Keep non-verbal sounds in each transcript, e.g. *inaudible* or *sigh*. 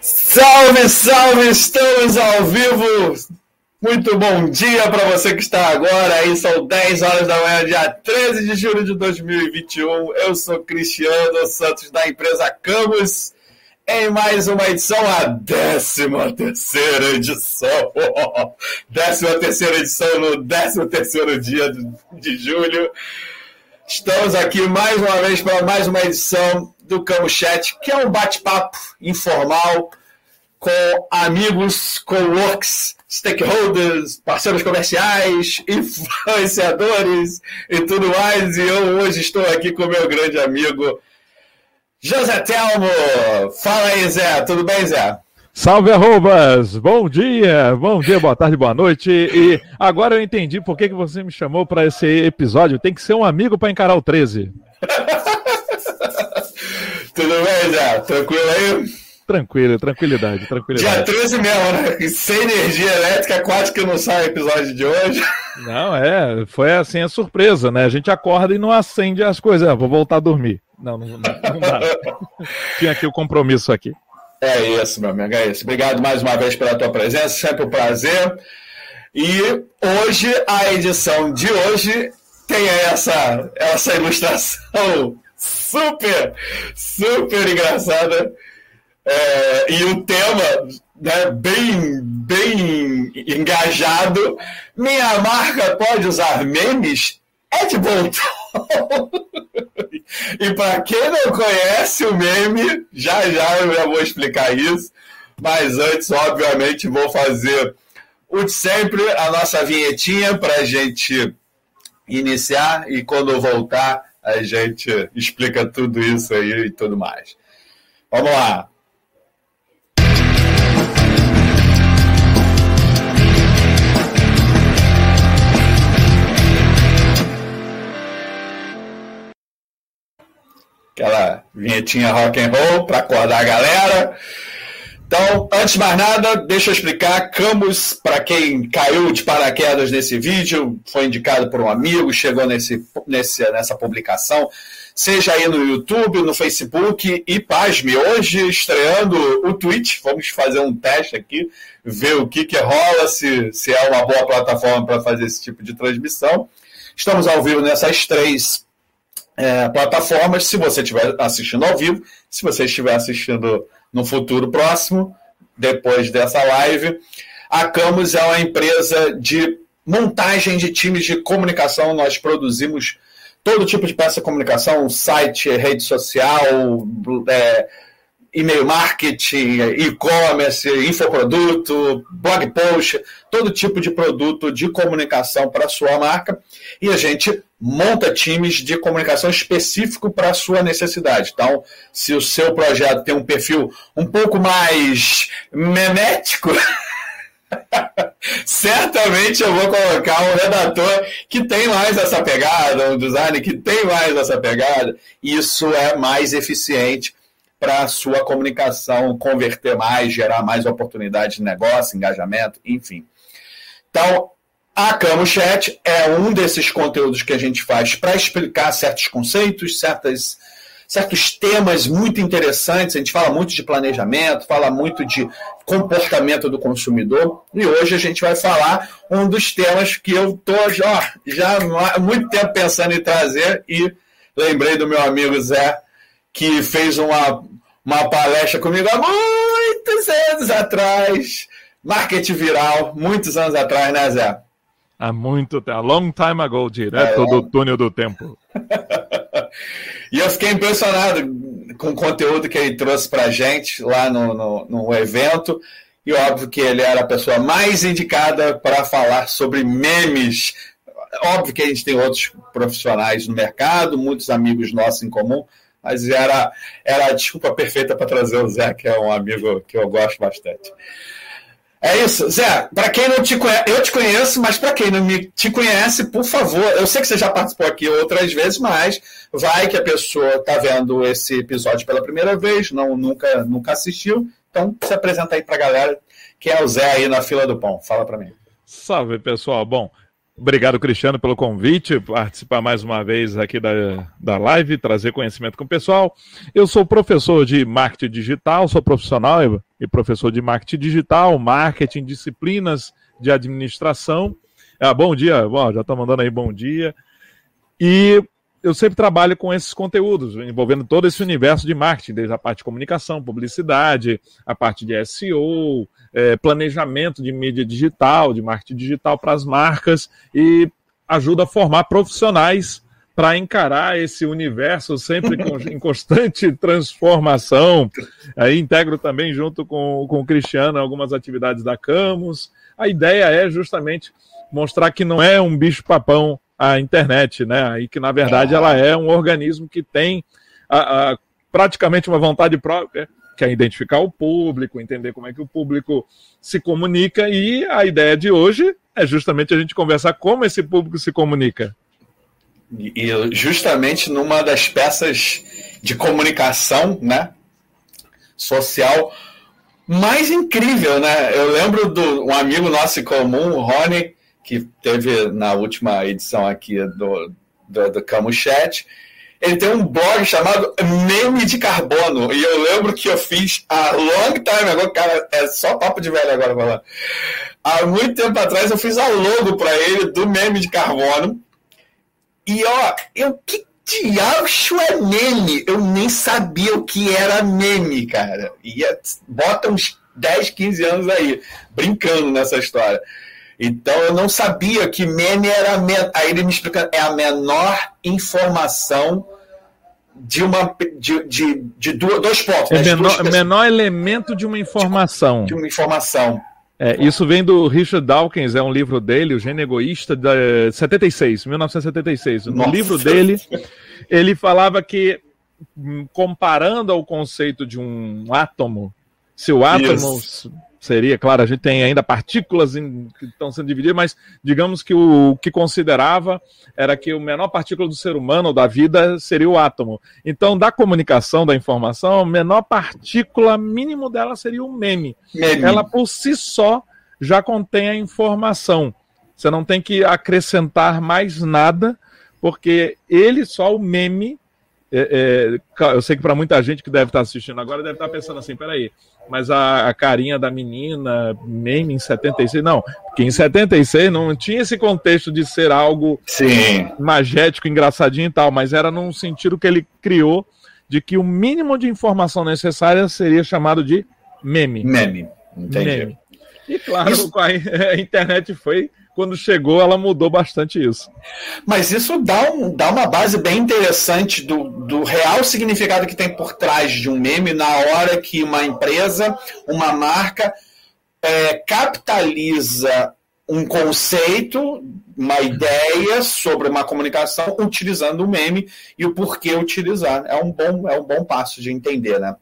Salve, salve! Estamos ao vivo! Muito bom dia para você que está agora. Aí são 10 horas da manhã, dia 13 de julho de 2021. Eu sou Cristiano Santos da empresa Camus. Em mais uma edição, a 13 terceira edição. *laughs* 13 terceira edição no 13 terceiro dia de julho. Estamos aqui mais uma vez para mais uma edição do Camus Chat, que é um bate-papo informal com amigos, co-works, stakeholders, parceiros comerciais, *laughs* influenciadores e tudo mais. E eu hoje estou aqui com meu grande amigo José Telmo. Fala aí, Zé. Tudo bem, Zé? Salve arrobas! Bom dia, bom dia, boa tarde, boa noite. E agora eu entendi por que, que você me chamou para esse episódio. Tem que ser um amigo para encarar o 13. *laughs* Tudo bem, Zé? Tranquilo aí? Tranquilo, tranquilidade, tranquilidade. Dia 13 mesmo, né? Sem energia elétrica, quase que não sai o episódio de hoje. Não, é, foi assim a surpresa, né? A gente acorda e não acende as coisas. Ah, vou voltar a dormir. Não, não, não, não dá. *laughs* Tinha aqui o compromisso aqui. É isso, meu amigo, é isso. Obrigado mais uma vez pela tua presença, sempre um prazer. E hoje, a edição de hoje tem essa, essa ilustração super, super engraçada. É, e o tema né, bem, bem engajado. Minha marca pode usar memes? É de bom tom. *laughs* e para quem não conhece o meme, já já eu já vou explicar isso. Mas antes, obviamente, vou fazer o de sempre, a nossa vinhetinha para gente iniciar e quando voltar a gente explica tudo isso aí e tudo mais. Vamos lá. aquela vinhetinha rock and roll para acordar a galera. Então, antes de mais nada, deixa eu explicar. Camus, para quem caiu de paraquedas nesse vídeo, foi indicado por um amigo, chegou nesse, nesse, nessa publicação, seja aí no YouTube, no Facebook e, pasme, hoje estreando o Twitch. Vamos fazer um teste aqui, ver o que, que rola, se, se é uma boa plataforma para fazer esse tipo de transmissão. Estamos ao vivo nessas três é, plataformas, se você estiver assistindo ao vivo, se você estiver assistindo no futuro próximo, depois dessa live. A Camus é uma empresa de montagem de times de comunicação. Nós produzimos todo tipo de peça de comunicação, site, rede social, é, e-mail marketing, e-commerce, infoproduto, blog post, todo tipo de produto de comunicação para sua marca. E a gente monta times de comunicação específico para a sua necessidade. Então, se o seu projeto tem um perfil um pouco mais memético, *laughs* certamente eu vou colocar um redator que tem mais essa pegada, um designer que tem mais essa pegada. Isso é mais eficiente para a sua comunicação converter mais, gerar mais oportunidades de negócio, engajamento, enfim. Então, a Camo Chat é um desses conteúdos que a gente faz para explicar certos conceitos, certas, certos temas muito interessantes. A gente fala muito de planejamento, fala muito de comportamento do consumidor. E hoje a gente vai falar um dos temas que eu estou já, já há muito tempo pensando em trazer e lembrei do meu amigo Zé que fez uma, uma palestra comigo há muitos anos atrás. Marketing viral, muitos anos atrás, né, Zé? Há muito tempo, a long time ago, direto é, do túnel do tempo. *laughs* e eu fiquei impressionado com o conteúdo que ele trouxe pra gente lá no, no, no evento. E óbvio que ele era a pessoa mais indicada para falar sobre memes. Óbvio que a gente tem outros profissionais no mercado, muitos amigos nossos em comum, mas era, era a desculpa perfeita para trazer o Zé, que é um amigo que eu gosto bastante. É isso, Zé. Para quem não te conhece, eu te conheço, mas para quem não me te conhece, por favor, eu sei que você já participou aqui outras vezes, mas vai que a pessoa está vendo esse episódio pela primeira vez, não nunca nunca assistiu, então se apresenta aí para a galera que é o Zé aí na fila do pão. Fala para mim. Salve pessoal. Bom, Obrigado, Cristiano, pelo convite, participar mais uma vez aqui da, da live, trazer conhecimento com o pessoal. Eu sou professor de marketing digital, sou profissional e professor de marketing digital, marketing, disciplinas de administração. Ah, bom dia, bom, já estou mandando aí bom dia. E eu sempre trabalho com esses conteúdos, envolvendo todo esse universo de marketing, desde a parte de comunicação, publicidade, a parte de SEO, é, planejamento de mídia digital, de marketing digital para as marcas e ajuda a formar profissionais para encarar esse universo sempre *laughs* em constante transformação. Aí integro também, junto com, com o Cristiano, algumas atividades da Camus. A ideia é justamente mostrar que não é um bicho-papão a internet, né? E que, na verdade, ela é um organismo que tem a, a, praticamente uma vontade própria que é identificar o público, entender como é que o público se comunica, e a ideia de hoje é justamente a gente conversar como esse público se comunica. E justamente numa das peças de comunicação, né, social mais incrível, né? Eu lembro do um amigo nosso em comum, o Rony, que teve na última edição aqui do, do, do Camo Chat, ele tem um blog chamado Meme de Carbono. E eu lembro que eu fiz há long time agora, cara, é só papo de velho agora falando. Há muito tempo atrás eu fiz a logo para ele do Meme de Carbono. E ó, eu que diacho é meme? Eu nem sabia o que era meme, cara. E bota uns 10, 15 anos aí, brincando nessa história. Então eu não sabia que meme era. Aí ele me explica, é a menor informação de uma de, de, de dois pontos. É né? menor, menor elemento de uma informação. De, de uma informação. É, isso vem do Richard Dawkins, é um livro dele, O Gênio Egoísta, de 76, 1976. No Nossa. livro dele, ele falava que, hum, comparando ao conceito de um átomo, se o átomo Isso seria, claro, a gente tem ainda partículas em, que estão sendo divididas, mas digamos que o, o que considerava era que o menor partícula do ser humano, da vida, seria o átomo. Então, da comunicação, da informação, a menor partícula mínimo dela seria o meme. meme. Ela por si só já contém a informação. Você não tem que acrescentar mais nada, porque ele só, o meme, é, é, eu sei que para muita gente que deve estar assistindo agora deve estar pensando assim, peraí, mas a, a, carinha da menina, meme em 76, não, porque em 76 não tinha esse contexto de ser algo Sim. magético, engraçadinho e tal, mas era num sentido que ele criou de que o mínimo de informação necessária seria chamado de meme. Meme, entendi. Meme. E claro, Isso... *laughs* a internet foi quando chegou, ela mudou bastante isso. Mas isso dá, um, dá uma base bem interessante do, do real significado que tem por trás de um meme na hora que uma empresa, uma marca, é, capitaliza um conceito, uma ideia sobre uma comunicação utilizando o meme e o porquê utilizar. É um bom, é um bom passo de entender, né?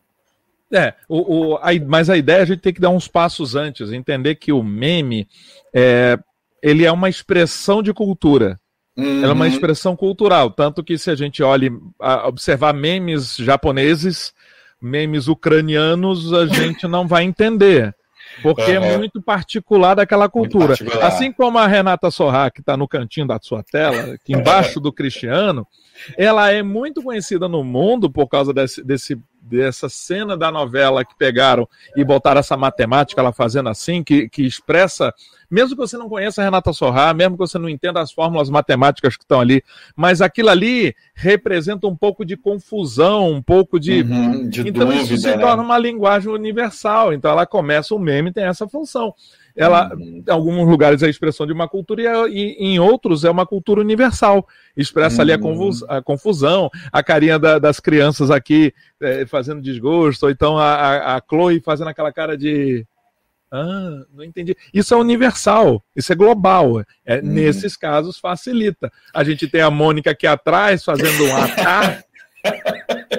É, o, o, a, mas a ideia é a gente tem que dar uns passos antes, entender que o meme é, ele é uma expressão de cultura. Uhum. Ela é uma expressão cultural. Tanto que se a gente olha, a observar memes japoneses, memes ucranianos, a *laughs* gente não vai entender. Porque uhum. é muito particular daquela cultura. Particular. Assim como a Renata Sorra, que está no cantinho da sua tela, aqui *laughs* embaixo do Cristiano, ela é muito conhecida no mundo por causa desse, desse, dessa cena da novela que pegaram e botaram essa matemática, ela fazendo assim, que, que expressa mesmo que você não conheça a Renata Sorra, mesmo que você não entenda as fórmulas matemáticas que estão ali, mas aquilo ali representa um pouco de confusão, um pouco de. Uhum, de então dúvida, isso se né? torna uma linguagem universal. Então ela começa, o meme tem essa função. Ela, uhum. em alguns lugares é a expressão de uma cultura e, em outros é uma cultura universal. Expressa uhum. ali a, uhum. a, confusão, a carinha da, das crianças aqui é, fazendo desgosto, ou então a, a, a Chloe fazendo aquela cara de ah, não entendi. Isso é universal, isso é global. É, hum. Nesses casos facilita. A gente tem a Mônica aqui atrás fazendo um atar. *laughs*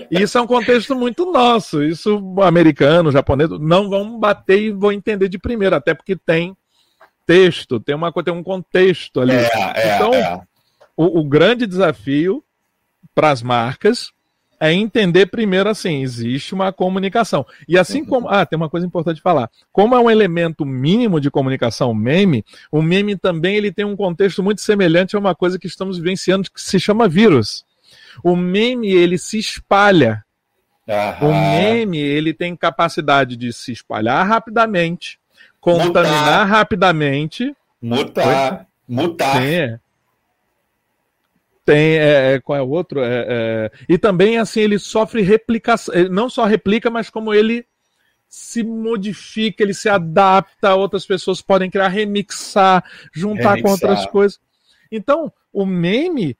Isso é um contexto muito nosso. Isso, americano, japonês, não vão bater e vão entender de primeira, até porque tem texto, tem, uma, tem um contexto ali. É, é, então, é. O, o grande desafio para as marcas é entender primeiro assim, existe uma comunicação. E assim uhum. como. Ah, tem uma coisa importante de falar. Como é um elemento mínimo de comunicação, o meme, o meme também ele tem um contexto muito semelhante a uma coisa que estamos vivenciando que se chama vírus. O meme ele se espalha. Aham. O meme ele tem capacidade de se espalhar rapidamente, contaminar Mutar. rapidamente. Mutar. Mutar. Sim, tem, é, é, qual é o outro? É, é, e também, assim, ele sofre replicação. Não só replica, mas como ele se modifica, ele se adapta, outras pessoas podem criar, remixar, juntar remixar. com outras coisas. Então, o meme,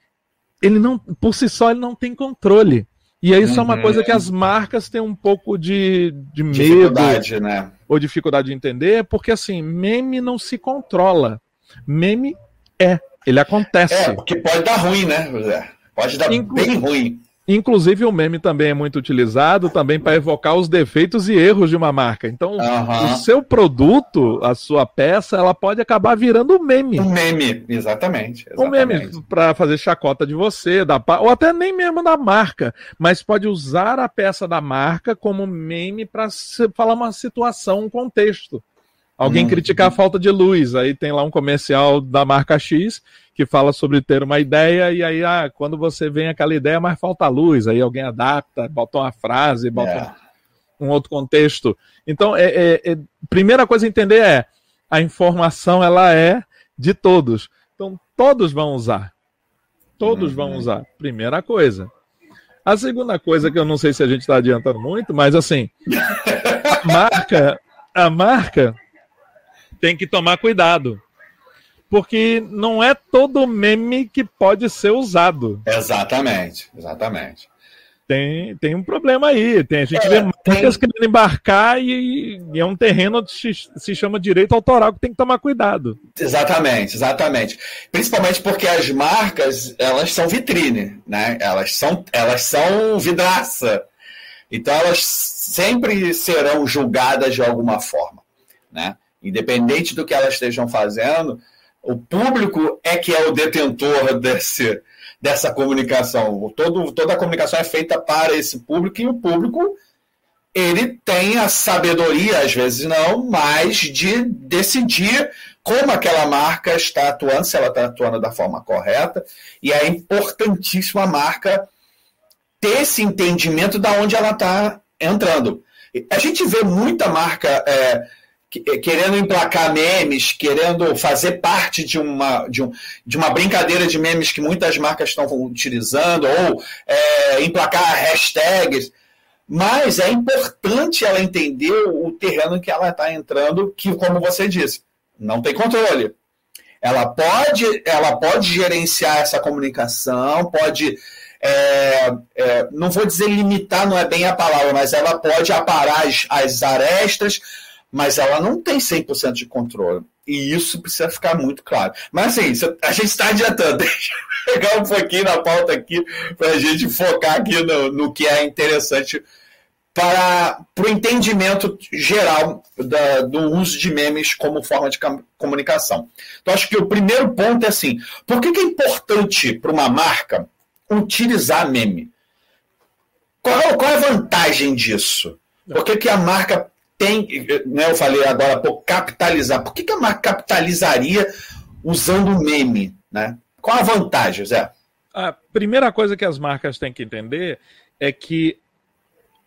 ele não, por si só, ele não tem controle. E isso uhum. é uma coisa que as marcas têm um pouco de, de medo né? ou dificuldade de entender, porque assim, meme não se controla. Meme é. Ele acontece. É, porque pode dar ruim, né, José? Pode dar Inclu bem ruim. Inclusive, o meme também é muito utilizado também para evocar os defeitos e erros de uma marca. Então, o seu produto, a sua peça, ela pode acabar virando um meme. Um meme, exatamente. exatamente. Um meme para fazer chacota de você, da, ou até nem mesmo da marca, mas pode usar a peça da marca como meme para falar uma situação, um contexto. Alguém hum. criticar a falta de luz, aí tem lá um comercial da marca X que fala sobre ter uma ideia, e aí, ah, quando você vem aquela ideia, mas falta luz, aí alguém adapta, bota uma frase, bota é. um, um, outro contexto. Então, é, é, é, primeira coisa a entender é, a informação, ela é de todos. Então, todos vão usar. Todos uhum. vão usar. Primeira coisa. A segunda coisa, que eu não sei se a gente está adiantando muito, mas assim, a marca, a marca tem que tomar cuidado. Porque não é todo meme que pode ser usado. Exatamente, exatamente. Tem, tem um problema aí. Tem, a gente é, vê marcas tem... querendo embarcar e, e, é um terreno que se chama direito autoral que tem que tomar cuidado. Exatamente, exatamente. Principalmente porque as marcas, elas são vitrine, né? Elas são, elas são vidraça. Então elas sempre serão julgadas de alguma forma, né? Independente do que elas estejam fazendo, o público é que é o detentor desse, dessa comunicação. Todo, toda a comunicação é feita para esse público e o público ele tem a sabedoria, às vezes não, mas de decidir como aquela marca está atuando, se ela está atuando da forma correta, e é importantíssimo a marca ter esse entendimento da onde ela está entrando. A gente vê muita marca é, querendo emplacar memes, querendo fazer parte de uma, de, um, de uma brincadeira de memes que muitas marcas estão utilizando, ou é, emplacar hashtags. Mas é importante ela entender o terreno que ela está entrando, que, como você disse, não tem controle. Ela pode, ela pode gerenciar essa comunicação, pode. É, é, não vou dizer limitar, não é bem a palavra, mas ela pode aparar as, as arestas, mas ela não tem 100% de controle. E isso precisa ficar muito claro. Mas assim, a gente está adiantando. *laughs* Deixa eu pegar um pouquinho na pauta aqui para a gente focar aqui no, no que é interessante para, para o entendimento geral da, do uso de memes como forma de comunicação. Então, acho que o primeiro ponto é assim: por que, que é importante para uma marca utilizar meme? Qual, qual é a vantagem disso? Por que, que a marca tem, né, eu falei agora por capitalizar. Por que, que a marca capitalizaria usando meme? Né? Qual a vantagem, Zé? A primeira coisa que as marcas têm que entender é que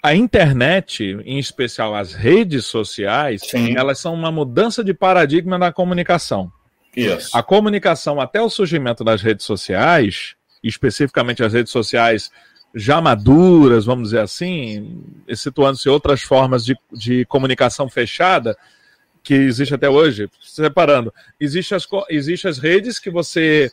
a internet, em especial as redes sociais, Sim. elas são uma mudança de paradigma na comunicação. Isso. A comunicação até o surgimento das redes sociais, especificamente as redes sociais já maduras, vamos dizer assim, situando-se outras formas de, de comunicação fechada que existe até hoje, separando. Existe as, existe as redes que você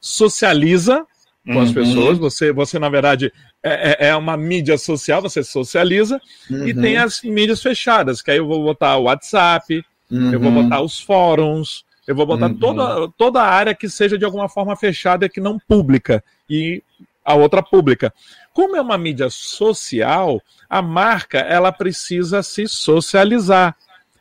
socializa com uhum. as pessoas, você, você na verdade, é, é, é uma mídia social, você socializa, uhum. e tem as mídias fechadas, que aí eu vou botar o WhatsApp, uhum. eu vou uhum. botar os fóruns, eu vou botar toda, uhum. toda a área que seja de alguma forma fechada que não pública. E a outra pública. Como é uma mídia social, a marca ela precisa se socializar.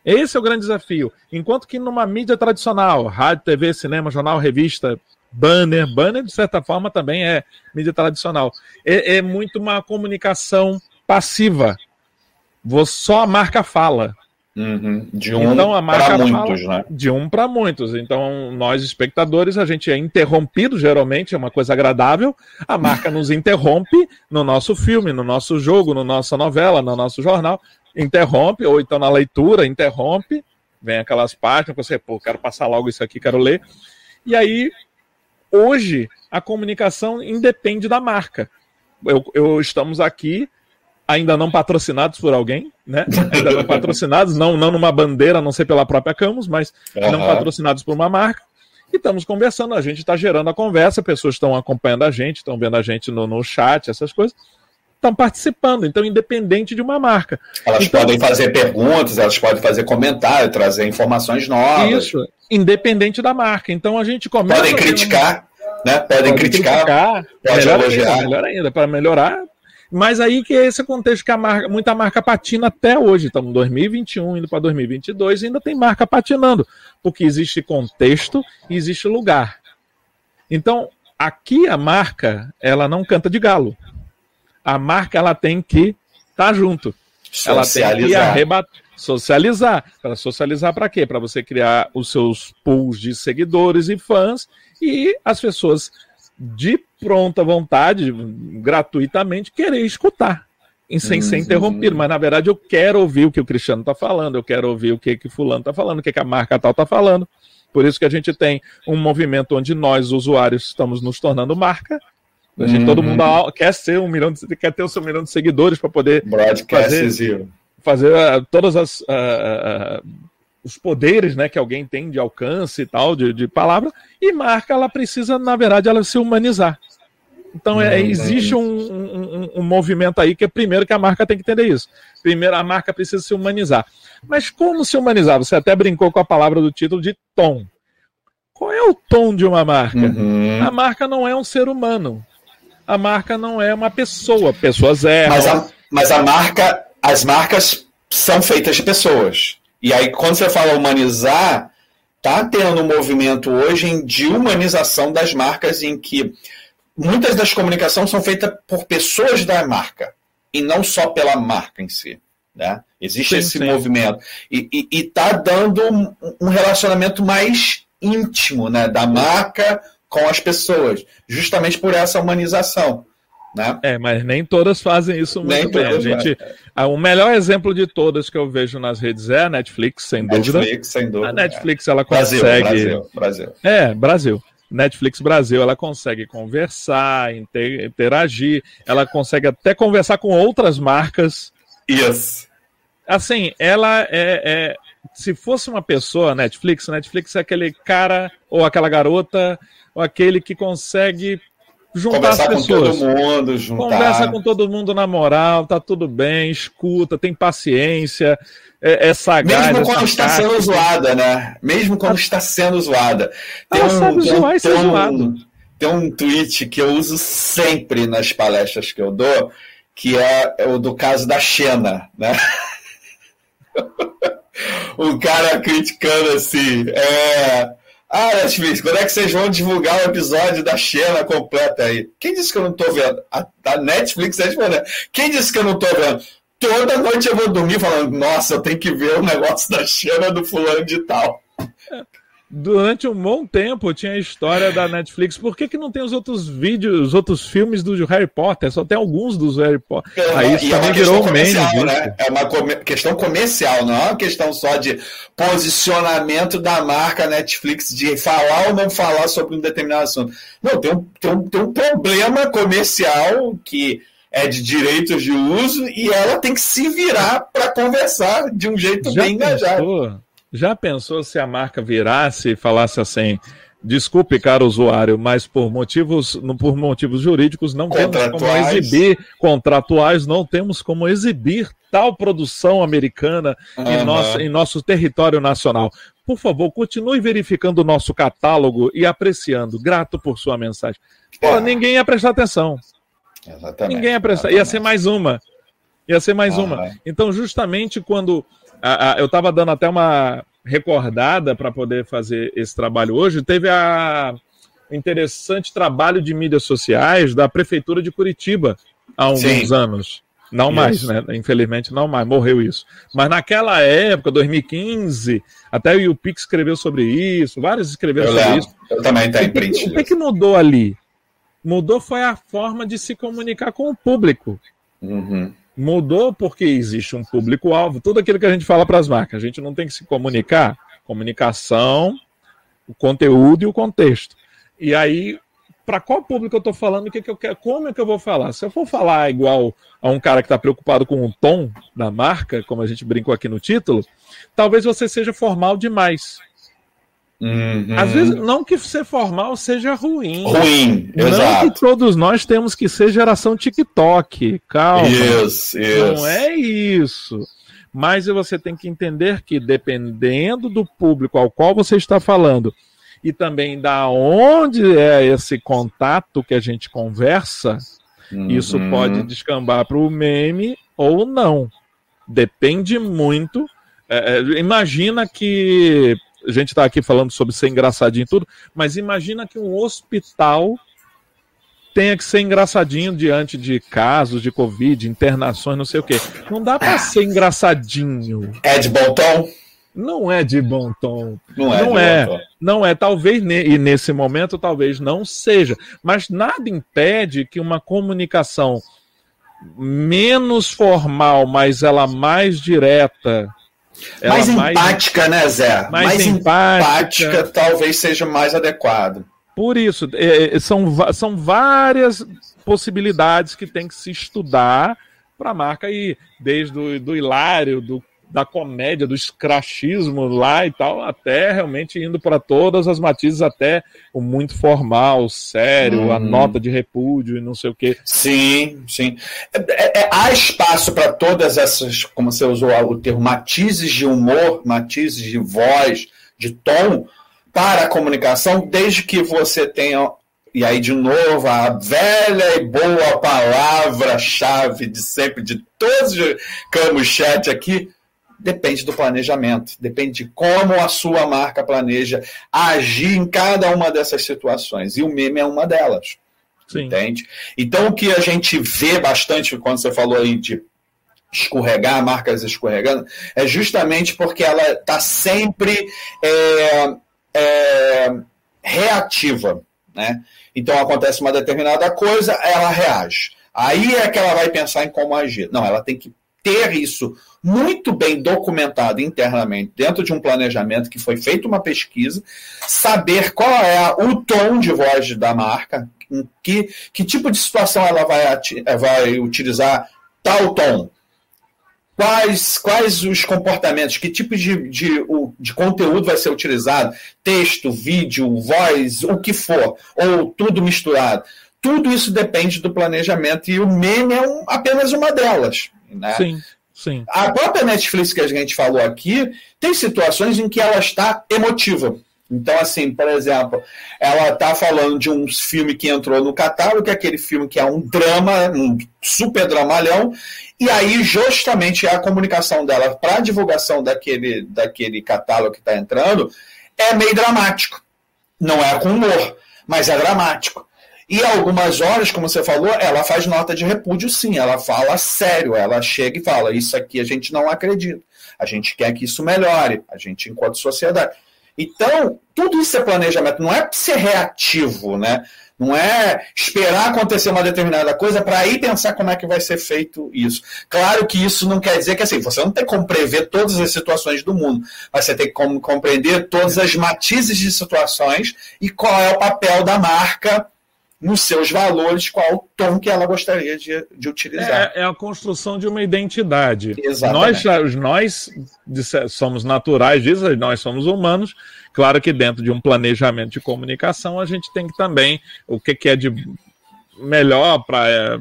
Esse é o grande desafio. Enquanto que numa mídia tradicional, rádio, TV, cinema, jornal, revista, banner. Banner, de certa forma, também é mídia tradicional. É, é muito uma comunicação passiva. Só a marca fala. Uhum. De um então, para muitos, né? De um para muitos. Então, nós, espectadores, a gente é interrompido, geralmente, é uma coisa agradável. A marca nos interrompe no nosso filme, no nosso jogo, na no nossa novela, no nosso jornal. Interrompe, ou então na leitura, interrompe. Vem aquelas páginas, você, pô, quero passar logo isso aqui, quero ler. E aí, hoje, a comunicação independe da marca. Eu, eu estamos aqui ainda não patrocinados por alguém, né? Ainda não patrocinados, não, não numa bandeira, não sei pela própria Camus, mas uhum. não patrocinados por uma marca. E estamos conversando, a gente está gerando a conversa, pessoas estão acompanhando a gente, estão vendo a gente no, no chat, essas coisas, estão participando, então, independente de uma marca. Elas então, podem fazer perguntas, elas podem fazer comentário, trazer informações novas. Isso, independente da marca. Então a gente começa. Podem criticar, né? Podem, podem criticar, criticar, pode melhor elogiar. Ainda, melhor ainda, para melhorar, mas aí que é esse contexto que a marca, muita marca patina até hoje. Estamos em 2021, indo para 2022, e ainda tem marca patinando, porque existe contexto e existe lugar. Então, aqui a marca, ela não canta de galo. A marca, ela tem que estar tá junto. Ela tem que arrebatar, socializar. Para socializar para quê? Para você criar os seus pools de seguidores e fãs e as pessoas de pronta vontade, gratuitamente, querer escutar, sem ser uhum. interrompido. Mas, na verdade, eu quero ouvir o que o Cristiano está falando, eu quero ouvir o que, que fulano está falando, o que, que a marca tal está falando. Por isso que a gente tem um movimento onde nós, usuários, estamos nos tornando marca. A gente, uhum. Todo mundo quer ser um milhão de, quer ter o seu milhão de seguidores para poder fazer, fazer uh, todas as uh, uh, os poderes né, que alguém tem de alcance e tal, de, de palavra, e marca, ela precisa, na verdade, ela se humanizar. Então é, existe um, um, um, movimento aí que é primeiro que a marca tem que entender isso. Primeiro, a marca precisa se humanizar. Mas como se humanizar? Você até brincou com a palavra do título de tom. Qual é o tom de uma marca? Uhum. A marca não é um ser humano. A marca não é uma pessoa. Pessoas erram. Mas a, mas a marca, as marcas são feitas de pessoas. E aí, quando você fala humanizar, tá tendo um movimento hoje de humanização das marcas em que muitas das comunicações são feitas por pessoas da marca e não só pela marca em si. Né? Existe sim, esse sim. movimento. E está dando um, um, relacionamento mais íntimo né, da marca com as pessoas, justamente por essa humanização. Né? É, mas nem todas fazem isso muito nem bem. A gente, o melhor exemplo de todas que eu vejo nas redes é a Netflix, sem Netflix, dúvida. Netflix, sem dúvida. A Netflix, ela consegue. Brasil, Brasil, É, Brasil. Netflix Brasil, ela consegue conversar, interagir, ela consegue até conversar com outras marcas. Yes. Assim, ela é, é se fosse uma pessoa, Netflix, Netflix é aquele cara ou aquela garota ou aquele que consegue juntar Conversar as pessoas. com todo mundo, juntar. Conversa com todo mundo na moral, tá tudo bem, escuta, tem paciência, é, é sagaz. Mesmo quando está sendo zoada, né? Mesmo quando ah, está sendo zoada. Tem um, sabe tem, zoar um, tem um tweet que eu uso sempre nas palestras que eu dou, que é, é o do caso da Xena, né? o *laughs* cara criticando assim, é, ah, Netflix, quando é que vocês vão divulgar o episódio da Xena completa aí? Quem disse que eu não tô vendo? A, a Netflix respondendo. Quem disse que eu não tô vendo? Toda noite eu vou dormir falando, nossa, eu tenho que ver o negócio da Xena do fulano de tal durante um bom tempo tinha a história da Netflix. Por que, que não tem os outros vídeos, os outros filmes do Harry Potter? Só tem alguns dos Harry Potter. É Aí isso também é virou um meme. Né? É uma come questão comercial, não é uma questão só de posicionamento da marca Netflix, de falar ou não falar sobre um determinado assunto. Não, tem um, tem um, tem um problema comercial que é de direitos de uso e ela tem que se virar para conversar de um jeito Já bem engajado. Já pensou se a marca virasse e falasse assim: desculpe, caro usuário, mas por motivos, por motivos jurídicos não temos como exibir contratuais, não temos como exibir tal produção americana uhum. em, nosso, em nosso território nacional. Por favor, continue verificando o nosso catálogo e apreciando. Grato por sua mensagem. Pô, é. ninguém ia prestar atenção. Exatamente. Ninguém ia prestar. Exatamente. Ia ser mais uma. Ia ser mais uhum. uma. Então, justamente quando a, a, eu estava dando até uma recordada para poder fazer esse trabalho hoje. Teve a, interessante trabalho de mídias sociais da Prefeitura de Curitiba há alguns Sim. anos. Não mais, né? Infelizmente não mais, morreu isso. Mas naquela época, 2015, até o YouPix escreveu sobre isso, vários escreveram eu sobre lembro. isso. Eu também tenho print. O que, que mudou ali? Mudou foi a forma de se comunicar com o público. Uhum. Mudou porque existe um público-alvo. Tudo aquilo que a gente fala para as marcas. A gente não tem que se comunicar. Comunicação, o conteúdo e o contexto. E aí, para qual público eu estou falando, o que, que eu quero, como é que eu vou falar? Se eu for falar igual a um cara que está preocupado com o tom da marca, como a gente brincou aqui no título, talvez você seja formal demais. Uhum. Às vezes, não que ser formal seja ruim. Ruim, não exato. que todos nós temos que ser geração TikTok. Calma. Isso, isso. Não é isso. Mas você tem que entender que, dependendo do público ao qual você está falando e também da onde é esse contato que a gente conversa, uhum. isso pode descambar para o meme ou não. Depende muito. É, é imagina que a gente está aqui falando sobre ser engraçadinho e tudo, mas imagina que um hospital tenha que ser engraçadinho diante de casos de Covid, internações, não sei o quê. Não dá para ser engraçadinho. É de bom tom? Não é de bom tom. Não é. Não é. Não é. Talvez, e nesse momento, talvez não seja. Mas nada impede que uma comunicação menos formal, mas ela mais direta, mais empática, mais, né, Zé? Mais, mais empática. empática. talvez seja mais adequado. Por isso, é, é são, são várias possibilidades que tem que se estudar para a marca ir desde o do hilário, do da comédia, do escrachismo lá e tal, até realmente indo para todas as matizes, até o muito formal, sério, hum. a uhum. nota de repúdio e não sei o quê. Sim, sim. É, é, é há espaço para todas essas, como você usou o termo, matizes de humor, matizes de voz, de tom, para a comunicação, desde que você tenha e aí, de novo, a velha e boa palavra-chave de sempre, de todos os Camus Chat aqui, Depende do planejamento, depende de como a sua marca planeja agir em cada uma dessas situações. E o meme é uma delas. Sim. Entende? Então, o que a gente vê bastante quando você falou aí de escorregar, marcas escorregando, é justamente porque ela está sempre é, é, reativa. Né? Então, acontece uma determinada coisa, ela reage. Aí é que ela vai pensar em como agir. Não, ela tem que ter isso muito bem documentado internamente, dentro de um planejamento que foi feita uma pesquisa, saber qual é o tom de voz da marca, que, que tipo de situação ela vai, vai utilizar tal tom. Quais, quais os comportamentos, que tipo de, de, de conteúdo vai ser utilizado, texto, vídeo, voz, o que for, ou tudo misturado. Tudo isso depende do planejamento e o meme é um, apenas uma delas. Né? Sim. Sim. A própria Netflix que a gente falou aqui tem situações em que ela está emotiva. Então, assim, por exemplo, ela está falando de um filme que entrou no catálogo, que é aquele filme que é um drama, um super dramalhão, e aí justamente a comunicação dela para a divulgação daquele, daquele catálogo que está entrando é meio dramático. Não é com humor, mas é dramático. E algumas horas, como você falou, ela faz nota de repúdio, sim. Ela fala sério, ela chega e fala: Isso aqui a gente não acredita. A gente quer que isso melhore, a gente, enquanto sociedade. Então, tudo isso é planejamento, não é ser reativo, né? Não é esperar acontecer uma determinada coisa para aí pensar como é que vai ser feito isso. Claro que isso não quer dizer que assim, você não tem como prever todas as situações do mundo, mas você tem como compreender todas as matizes de situações e qual é o papel da marca nos seus valores, qual o tom que ela gostaria de, de utilizar. É, é, a construção de uma identidade. Exatamente. Nós, nós somos naturais disso, nós somos humanos. Claro que dentro de um planejamento de comunicação, a gente tem que também, o que, que é de melhor para é,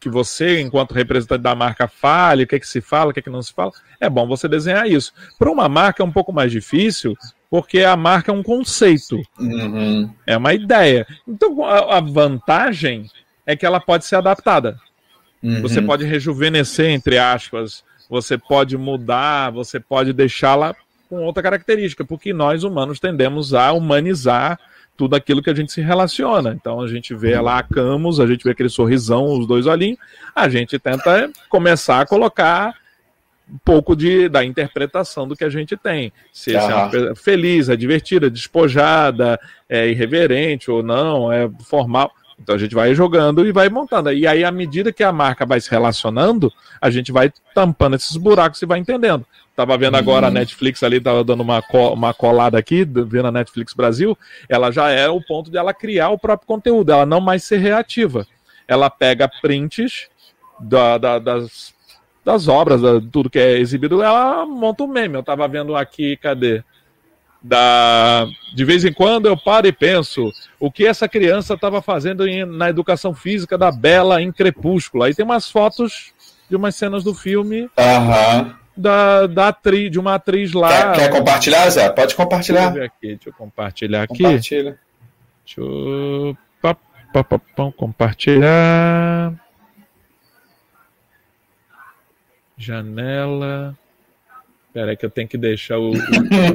que você, enquanto representante da marca, fale, o que, que se fala, o que, que não se fala, é bom você desenhar isso. Para uma marca é um pouco mais difícil, porque a marca é um conceito, uhum. é uma ideia. Então a, vantagem é que ela pode ser adaptada. Uhum. Você pode rejuvenescer, entre aspas, você pode mudar, você pode deixá-la com outra característica, porque nós humanos tendemos a humanizar tudo aquilo que a gente se relaciona. Então a gente vê lá a Camus, a gente vê aquele sorrisão, os dois olhinhos, a gente tenta começar a colocar um pouco de, da interpretação do que a gente tem. Se, se é uma feliz, é divertida, despojada, é irreverente ou não, é formal. Então a gente vai jogando e vai montando. E aí, à medida que a marca vai se relacionando, a gente vai tampando esses buracos e vai entendendo. Tava vendo agora a uhum. Netflix ali, tava dando uma, co uma colada aqui, vendo a Netflix Brasil, ela já é o ponto de ela criar o próprio conteúdo, ela não mais ser reativa. Ela pega prints da, da, das, das obras, da, tudo que é exibido, ela monta um meme. Eu tava vendo aqui, cadê? Da, de vez em quando eu paro e penso o que essa criança estava fazendo em, na educação física da Bela em Crepúsculo. Aí tem umas fotos de umas cenas do filme. Uhum da, da atriz, de uma atriz lá. Quer, quer compartilhar, Zé? Pode compartilhar. Deixa eu, aqui, deixa eu compartilhar aqui. Compartilha. Deixa eu. Compartilhar. Janela. Espera aí que eu tenho que deixar o.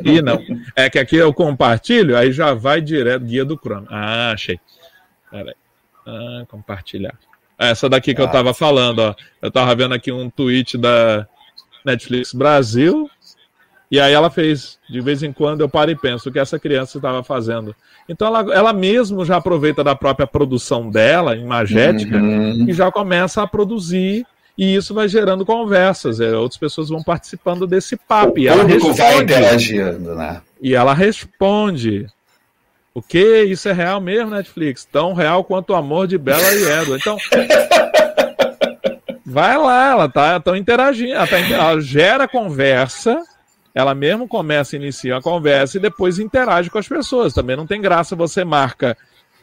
Ih, não. É que aqui eu compartilho, aí já vai direto guia do Chrome. Ah, achei. Espera aí. Ah, compartilhar. Essa daqui que ah. eu tava falando, ó. Eu tava vendo aqui um tweet da Netflix Brasil. E aí ela fez, de vez em quando eu paro e penso o que essa criança estava fazendo. Então ela, ela mesmo já aproveita da própria produção dela, imagética, uhum. e já começa a produzir, e isso vai gerando conversas. É, outras pessoas vão participando desse papo. O e ela responde, vai interagindo, né? E ela responde. O que? Isso é real mesmo, Netflix? Tão real quanto o amor de Bela e Edward. Então, *laughs* Vai lá, ela tá tão interagindo, ela, tá, ela gera conversa, ela mesmo começa a iniciar a conversa e depois interage com as pessoas. Também não tem graça você marca,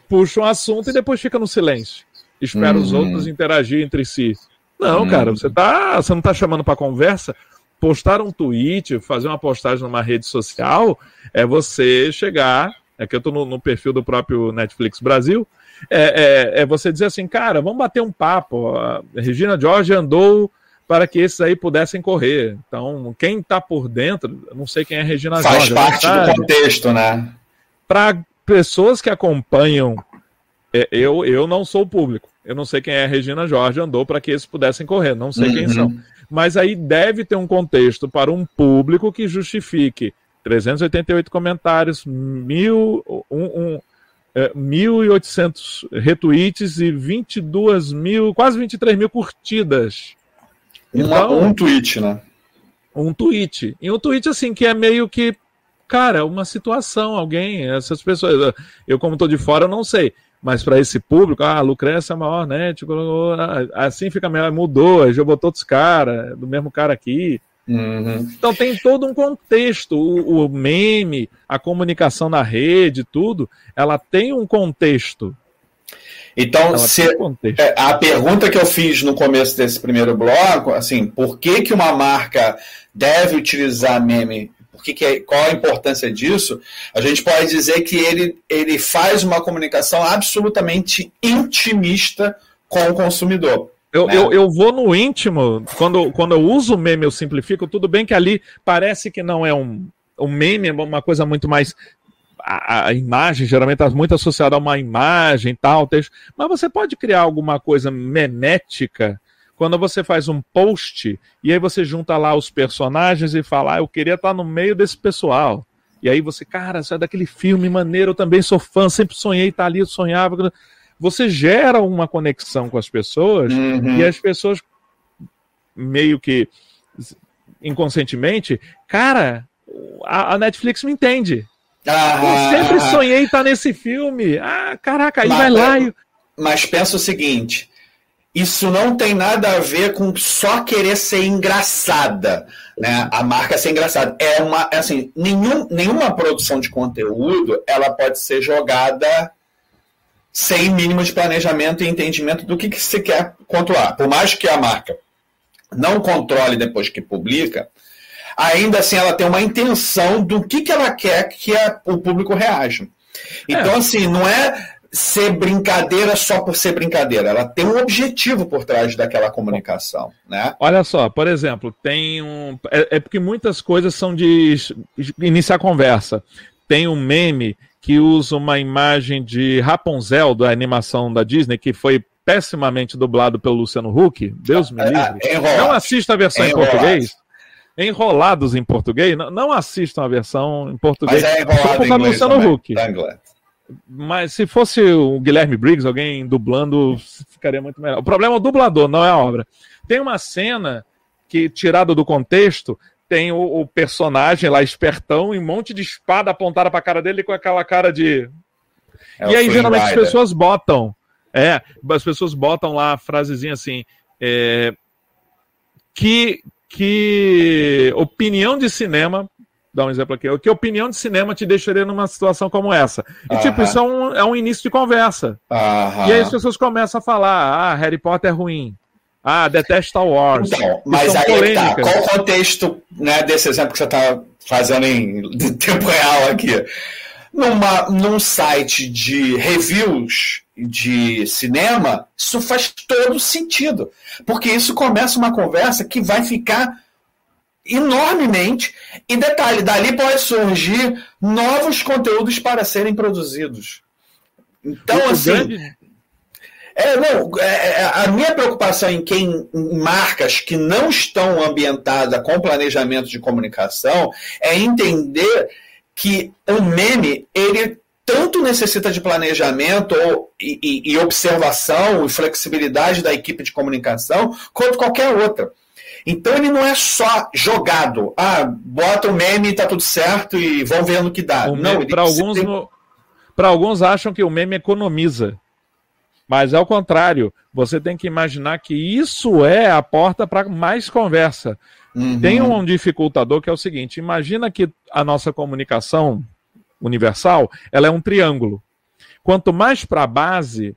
puxa um assunto e depois fica no silêncio. Espera uhum. os outros interagir entre si. Não, uhum. cara, você tá, você não tá chamando para conversa. Postar um tweet, fazer uma postagem numa rede social, é você chegar. É que eu tô no, no perfil do próprio Netflix Brasil é, é, é, você dizer assim, cara, vamos bater um papo. A Regina George andou para que esses aí pudessem correr. Então, quem está por dentro, não sei quem é Regina Faz George. Faz parte do contexto, né? Para pessoas que acompanham, é, eu, eu não sou público. Eu não sei quem é Regina Jorge, andou para que esses pudessem correr, não sei uhum. quem são. Mas aí deve ter um contexto para um público que justifique 388 comentários, mil, um, um, é, 1.800 retweets e 22 mil, quase 23 mil curtidas. Então, um tweet, né? Um tweet. E um tweet, assim, que é meio que, cara, uma situação, alguém, essas pessoas. Eu, como estou de fora, eu não sei. Mas para esse público, ah, a Lucrécia é maior, né? Tipo, assim fica melhor, mudou, já botou outros caras, do mesmo cara aqui. Uhum. Então tem todo um contexto, o, o, meme, a comunicação na rede, tudo, ela tem um contexto. Então, se, um é, a pergunta que eu fiz no começo desse primeiro bloco, assim, por que, que uma marca deve utilizar meme? Por que que é, qual a importância disso? A gente pode dizer que ele, ele faz uma comunicação absolutamente intimista com o consumidor. Eu, né? eu, eu vou no íntimo, quando, quando eu uso o meme, eu simplifico, tudo bem que ali parece que não é um, um meme, é uma coisa muito mais. A, a imagem geralmente está muito associada a uma imagem tal, texto, mas você pode criar alguma coisa memética quando você faz um post e aí você junta lá os personagens e fala, ah, eu queria estar no meio desse pessoal. E aí você, cara, isso é daquele filme maneiro, eu também sou fã, sempre sonhei estar ali, eu sonhava você gera uma conexão com as pessoas uhum. e as pessoas meio que inconscientemente, cara, a, a Netflix me entende. Ah, eu sempre sonhei estar nesse filme. Ah, caraca, aí mas, vai lá e... Mas pensa o seguinte, isso não tem nada a ver com só querer ser engraçada, né? A marca ser engraçada. É uma, assim, nenhum, nenhuma produção de conteúdo, ela pode ser jogada sem mínimo de planejamento e entendimento do que, que se quer controlar. Por mais que a marca não controle depois que publica, ainda assim ela tem uma intenção do que, que ela quer que a, o público reaja. Então, é. assim, não é ser brincadeira só por ser brincadeira. Ela tem um objetivo por trás daquela comunicação, né? Olha só, por exemplo, tem um. É, é porque muitas coisas são de iniciar conversa. Tem um meme que usa uma imagem de Rapunzel da animação da Disney que foi pessimamente dublado pelo Luciano Huck. Deus me é, livre. É, não assista a versão em português. Enrolados em português, não, não assistam a versão em português. Mas é enrolado por causa do Luciano Huck. Mas se fosse o Guilherme Briggs, alguém dublando, ficaria muito melhor. O problema é o dublador, não é a obra. Tem uma cena que, tirada do contexto, tem o, o personagem lá, espertão, e um monte de espada apontada pra cara dele com aquela cara de. É e aí, geralmente, as pessoas botam. É, as pessoas botam lá a frasezinha assim. É, que, que opinião de cinema dar um exemplo aqui. Que opinião de cinema te deixaria numa situação como essa? E, tipo, isso é um, é um início de conversa. E aí as pessoas começam a falar: ah, Harry Potter é ruim. Ah, detesta Star Wars. Então, mas aí tá. Qual o contexto né, desse exemplo que você está fazendo em tempo real aqui? Numa, num site de reviews de cinema, isso faz todo sentido. Porque isso começa uma conversa que vai ficar enormemente. E detalhe, dali pode surgir novos conteúdos para serem produzidos. Então, assim. É, não, é, é, a minha preocupação em quem em marcas que não estão ambientadas com planejamento de comunicação é entender que o meme ele tanto necessita de planejamento e, e, e observação e flexibilidade da equipe de comunicação quanto qualquer outra. Então ele não é só jogado. Ah, bota o meme e tá tudo certo e vão vendo o que dá. O não, para alguns, tem... para alguns acham que o meme economiza. Mas ao contrário, você tem que imaginar que isso é a porta para mais conversa. Uhum. Tem um dificultador que é o seguinte: imagina que a nossa comunicação universal ela é um triângulo. Quanto mais para a base,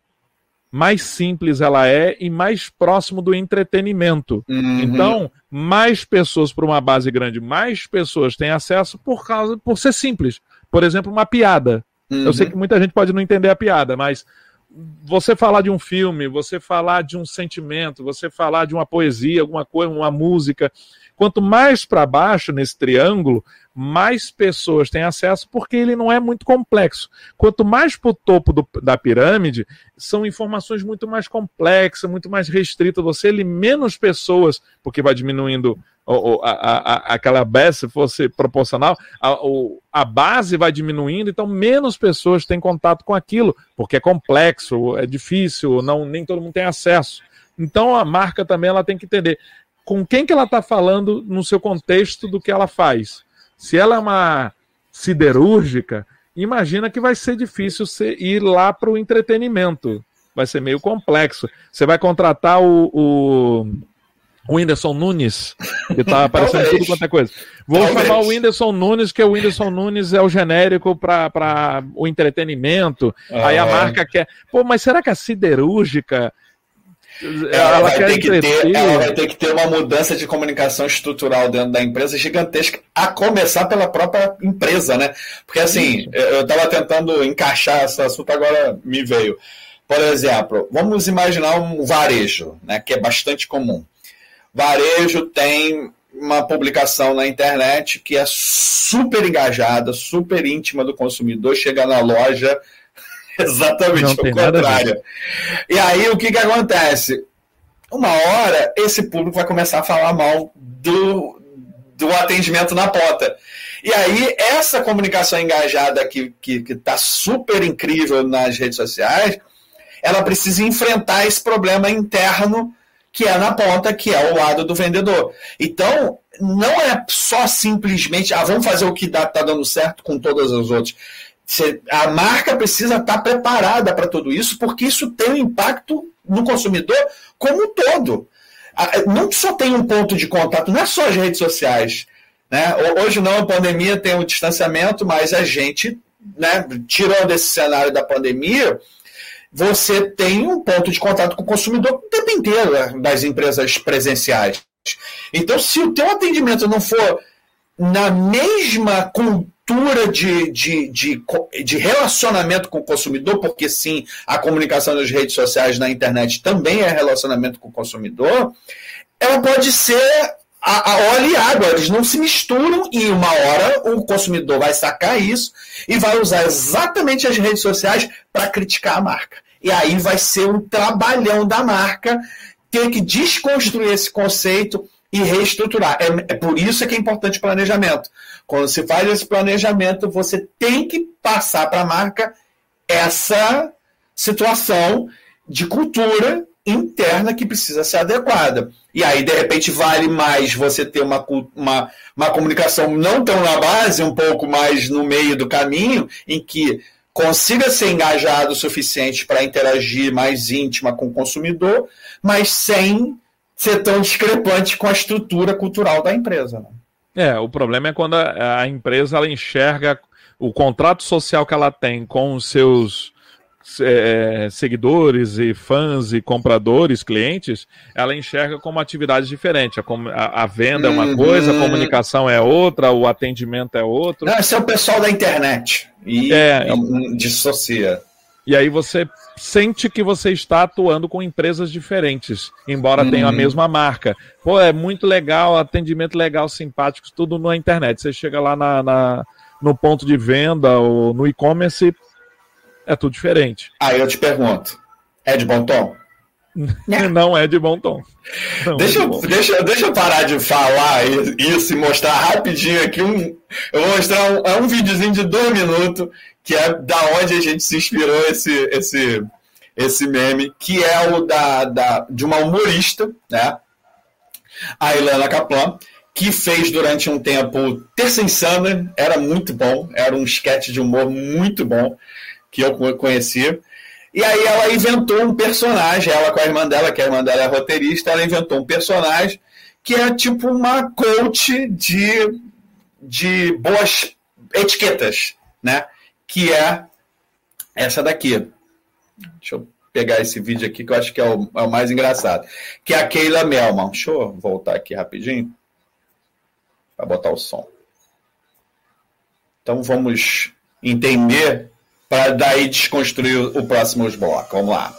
mais simples ela é e mais próximo do entretenimento. Uhum. Então, mais pessoas para uma base grande, mais pessoas têm acesso por causa por ser simples. Por exemplo, uma piada. Uhum. Eu sei que muita gente pode não entender a piada, mas você falar de um filme, você falar de um sentimento, você falar de uma poesia, alguma coisa, uma música, quanto mais para baixo nesse triângulo, mais pessoas têm acesso, porque ele não é muito complexo. Quanto mais para o topo do, da pirâmide, são informações muito mais complexas, muito mais restritas. Você ele menos pessoas, porque vai diminuindo a, a, a, aquela base, se fosse proporcional, a, a base vai diminuindo, então menos pessoas têm contato com aquilo, porque é complexo, é difícil, não nem todo mundo tem acesso. Então a marca também ela tem que entender com quem que ela está falando no seu contexto do que ela faz. Se ela é uma siderúrgica, imagina que vai ser difícil você ir lá para o entretenimento. Vai ser meio complexo. Você vai contratar o, o, o Whindersson Nunes, que está aparecendo tudo quanto é coisa. Vou Talvez. chamar o Whindersson Nunes, que o Whindersson Nunes é o genérico para o entretenimento. Ah, Aí a marca quer. Pô, mas será que a siderúrgica ela, ela, vai ter que ter, ela vai ter que ter uma mudança de comunicação estrutural dentro da empresa gigantesca, a começar pela própria empresa, né? Porque assim, eu estava tentando encaixar esse assunto, agora me veio. Por exemplo, vamos imaginar um varejo, né, que é bastante comum. Varejo tem uma publicação na internet que é super engajada, super íntima do consumidor, chega na loja, *laughs* Exatamente o contrário. E aí o que, que acontece? Uma hora esse público vai começar a falar mal do, do atendimento na ponta. E aí, essa comunicação engajada que está super incrível nas redes sociais, ela precisa enfrentar esse problema interno que é na ponta, que é o lado do vendedor. Então, não é só simplesmente, ah, vamos fazer o que está dando certo com todas as outras a marca precisa estar preparada para tudo isso, porque isso tem um impacto no consumidor como um todo. Não só tem um ponto de contato, não é só as redes sociais. Né? Hoje não, a pandemia tem um distanciamento, mas a gente, né, tirando esse cenário da pandemia, você tem um ponto de contato com o consumidor o tempo inteiro né, das empresas presenciais. Então, se o teu atendimento não for na mesma cultura cultura de, de, de, de relacionamento com o consumidor, porque sim, a comunicação nas redes sociais, na internet também é relacionamento com o consumidor, ela pode ser a, a óleo e água, eles não se misturam e uma hora o consumidor vai sacar isso e vai usar exatamente as redes sociais para criticar a marca. E aí vai ser um trabalhão da marca ter que desconstruir esse conceito e reestruturar. É, é por isso que é importante o planejamento. Quando se faz esse planejamento, você tem que passar para a marca essa situação de cultura interna que precisa ser adequada. E aí, de repente, vale mais você ter uma, uma, uma comunicação não tão na base, um pouco mais no meio do caminho, em que consiga ser engajado o suficiente para interagir mais íntima com o consumidor, mas sem ser tão discrepante com a estrutura cultural da empresa. Né? É, o problema é quando a, a empresa ela enxerga o contrato social que ela tem com os seus é, seguidores e fãs e compradores, clientes, ela enxerga como atividades diferentes. A, a, venda uhum. é uma uhum. coisa, a comunicação é outra, o atendimento é outro. Não, esse é o pessoal da internet. E, é, e dissocia. E aí você sente que você está atuando com empresas diferentes, embora uhum. tenham a mesma marca. Pô, é muito legal, atendimento legal, simpático, tudo na internet. Você chega lá na, na no ponto de venda ou no e-commerce, é tudo diferente. Aí eu te pergunto, é de bom tom? Não é de bom tom. deixa, é eu, deixa, deixa eu parar de falar isso e mostrar rapidinho aqui um. Eu vou mostrar um, é um videozinho de dois minutos, que é da onde a gente se inspirou esse, esse, esse meme, que é o da, da, de uma humorista, né? A Ilana Kaplan, que fez durante um tempo Terça Insana, era muito bom, era um sketch de humor muito bom que eu conheci. E aí ela inventou um personagem, ela com a irmã dela, que a irmã dela é roteirista, ela inventou um personagem que é tipo uma coach de, de boas etiquetas, né? Que é essa daqui. Deixa eu pegar esse vídeo aqui que eu acho que é o, é o mais engraçado. Que é a Keila Melman. Deixa eu voltar aqui rapidinho para botar o som. Então vamos entender para daí desconstruir o próximo bloco. Vamos lá.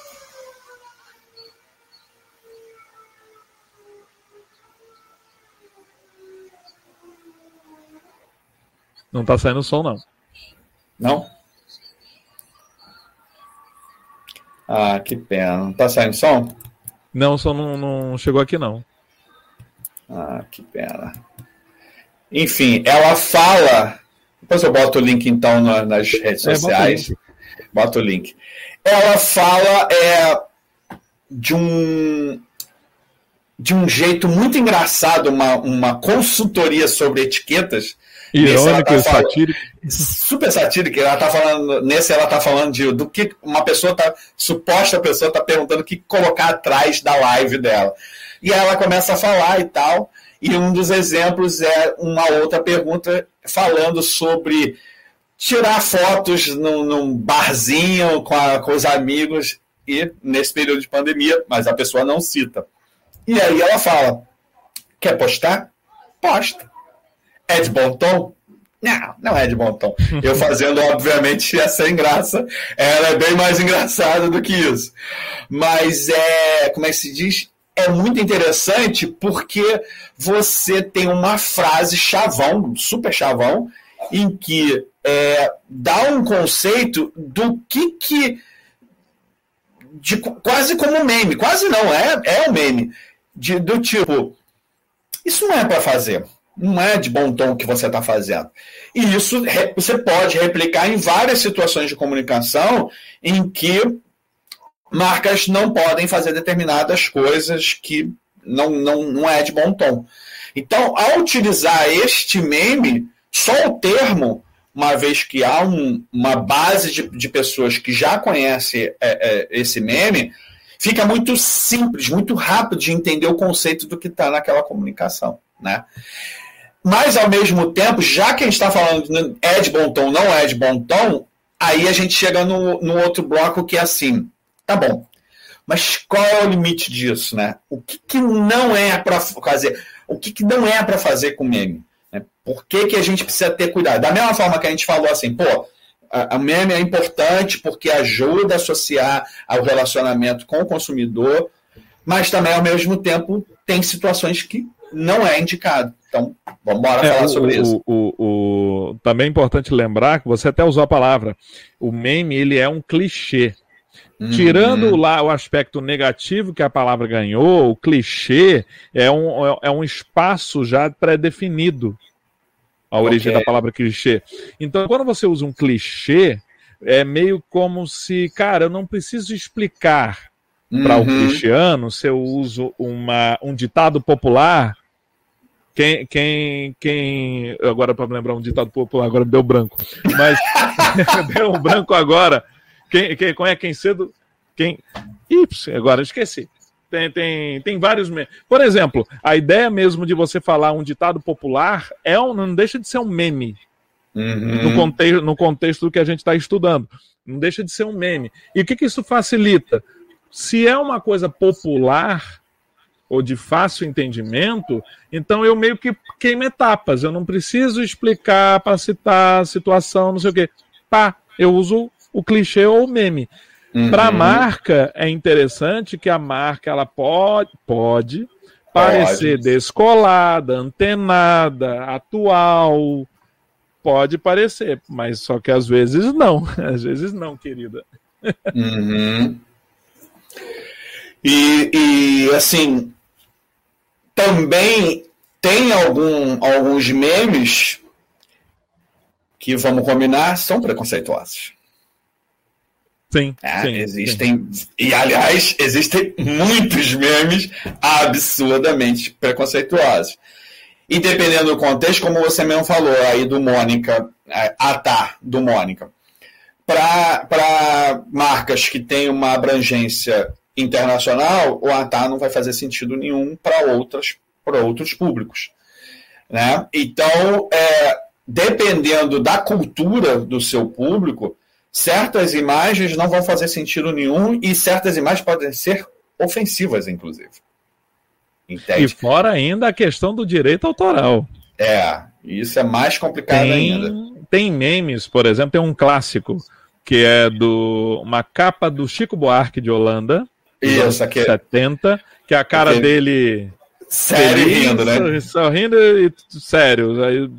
Não tá saindo som, não. Não? Ah, que pena. Não tá saindo som? Não, o som não, não chegou aqui, não. Ah, que pena. Enfim, ela fala depois eu boto o link, então, nas redes é, sociais. Bota o link. Ela fala é, de um de um jeito muito engraçado, uma, uma consultoria sobre etiquetas. Irônico tá satírico. Super satírico. Ela tá falando, nesse ela está falando de, do que uma pessoa tá, suposta pessoa está perguntando o que colocar atrás da live dela. E ela começa a falar e tal. E um dos exemplos é uma outra pergunta falando sobre tirar fotos num, num barzinho com, a, com os amigos e nesse período de pandemia, mas a pessoa não cita. E aí ela fala: quer postar? Posta. É de bom tom? Não, não é de bom tom. *laughs* Eu fazendo, obviamente, ia sem graça. Ela é bem mais *laughs* engraçada do que isso. Mas é, como é que se diz? É muito interessante porque você tem uma frase chavão, super chavão, em que é, dá um conceito do que que. De, quase como meme, quase não, é, é um meme. De, do tipo, isso não é para fazer, não é de bom tom que você está fazendo. E isso você pode replicar em várias situações de comunicação em que marcas não podem fazer determinadas coisas que não, não, não é de bom tom. Então, ao utilizar este meme, só o termo, uma vez que há um, uma base de, de pessoas que já conhecem é, é, esse meme, fica muito simples, muito rápido de entender o conceito do que está naquela comunicação. Né? Mas, ao mesmo tempo, já que a gente está falando é de bom tom, não é de bom tom, aí a gente chega no, no outro bloco que é assim, Tá bom. Mas qual é o limite disso, né? O que, que não é para fazer? O que, que não é para fazer com meme? Né? Por que, que a gente precisa ter cuidado? Da mesma forma que a gente falou assim, pô, a, a meme é importante porque ajuda a associar ao relacionamento com o consumidor, mas também, ao mesmo tempo, tem situações que não é indicado. Então, vamos embora é, falar sobre o, isso. O, o, também é importante lembrar que você até usou a palavra. O meme ele é um clichê. Uhum. Tirando lá o aspecto negativo que a palavra ganhou, o clichê é um, é, é um espaço já pré-definido a origem okay. da palavra clichê. Então, quando você usa um clichê, é meio como se, cara, eu não preciso explicar uhum. para o cristiano se eu uso uma, um ditado popular. Quem, quem, quem. Agora, para me lembrar um ditado popular, agora me deu branco. Mas *laughs* deu um branco agora. Quem, quem, quem é quem cedo? Quem. Ips, agora esqueci. Tem, tem, tem vários. Por exemplo, a ideia mesmo de você falar um ditado popular é um, não deixa de ser um meme. Uhum. No, contexto, no contexto do que a gente está estudando. Não deixa de ser um meme. E o que, que isso facilita? Se é uma coisa popular ou de fácil entendimento, então eu meio que queimo etapas. Eu não preciso explicar para citar a situação, não sei o quê. Pá, eu uso o clichê ou o meme. Uhum. Para a marca, é interessante que a marca ela pode, pode parecer pode. descolada, antenada, atual. Pode parecer, mas só que às vezes não. *laughs* Às vezes não, querida. Uhum. E, e, assim, também tem algum, alguns memes que, vamos combinar, são preconceituosos. Sim, é, sim, existem sim. e aliás existem muitos memes absurdamente preconceituosos. E dependendo do contexto, como você mesmo falou aí do Mônica, é, Atar do Mônica, para marcas que têm uma abrangência internacional, o Atar não vai fazer sentido nenhum para outras para outros públicos, né? Então, é, dependendo da cultura do seu público, certas imagens não vão fazer sentido nenhum e certas imagens podem ser ofensivas, inclusive. Entende? E fora ainda a questão do direito autoral. É, isso é mais complicado tem, ainda. Tem memes, por exemplo, tem um clássico que é do uma capa do Chico Buarque de Holanda, isso, aqui 70, que é a cara aquele... dele sério feliz, rindo, né? Sorrindo e sério. Aí,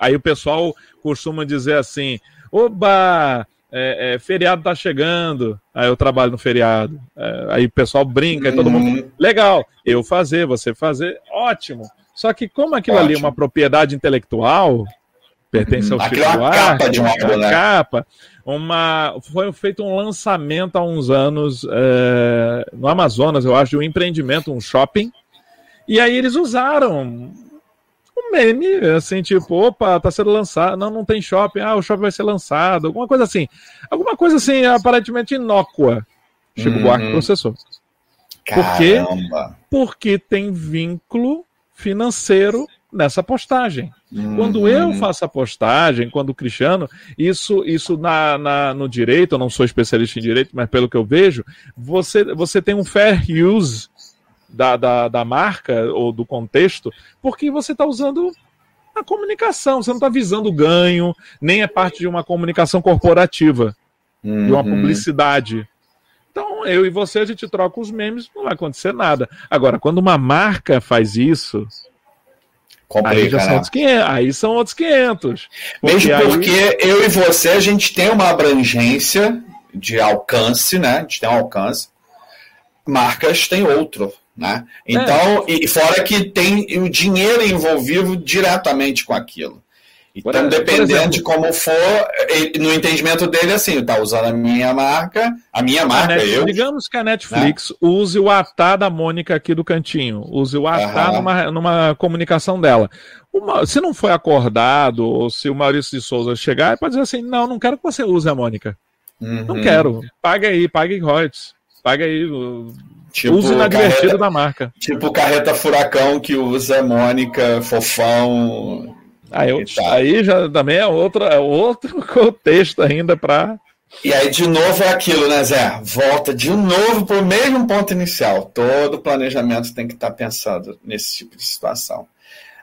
aí o pessoal costuma dizer assim: Oba! É, é, feriado tá chegando, aí eu trabalho no feriado. É, aí o pessoal brinca, uhum. todo mundo. Uhum. Legal, eu fazer, você fazer, ótimo. Só que, como aquilo ótimo. ali é uma propriedade intelectual, pertence ao uhum. Chico é Buarque, capa de uma, uma capa, uma, foi feito um lançamento há uns anos é, no Amazonas, eu acho, de um empreendimento, um shopping. E aí eles usaram um meme, assim, tipo, opa, tá sendo lançado, não, não tem shopping, ah, o shopping vai ser lançado, alguma coisa assim. Alguma coisa assim, aparentemente inócua. Chico uhum. Buarque processou. Por quê? Porque tem vínculo financeiro nessa postagem. Uhum. Quando eu faço a postagem, quando o Cristiano, isso, isso na, na, no direito, eu não sou especialista em direito, mas pelo que eu vejo, você, você tem um fair use da, da, da marca ou do contexto, porque você está usando a comunicação, você não está visando ganho, nem é parte de uma comunicação corporativa, uhum. de uma uhum. publicidade. Então, eu e você, a gente troca os memes, não vai acontecer nada. Agora, quando uma marca faz isso, Complica, aí já são né? outros 500, aí são outros 500. Mesmo porque aí... eu e você, a gente tem uma abrangência de alcance, né? A gente tem um alcance. Marcas têm outro. Né? Então, é. e fora que tem o dinheiro envolvido diretamente com aquilo. Então, dependendo de como for, no entendimento dele, assim, está usando a minha marca, a minha marca, Netflix, eu. Digamos que a Netflix né? use o ATA da Mônica aqui do cantinho, use o ATA uhum. numa, numa comunicação dela. Uma, se não foi acordado, ou se o Maurício de Souza chegar, pode dizer assim: não, não quero que você use a Mônica. Uhum. Não quero. Pague aí, pague royalties. Pague aí, Tipo Uso inadvertido da marca. Tipo carreta furacão que usa Mônica, fofão. Aí, eu, aí já também é outro, é outro *laughs* contexto ainda para. E aí, de novo, é aquilo, né, Zé? Volta de novo para o mesmo ponto inicial. Todo planejamento tem que estar tá pensando nesse tipo de situação.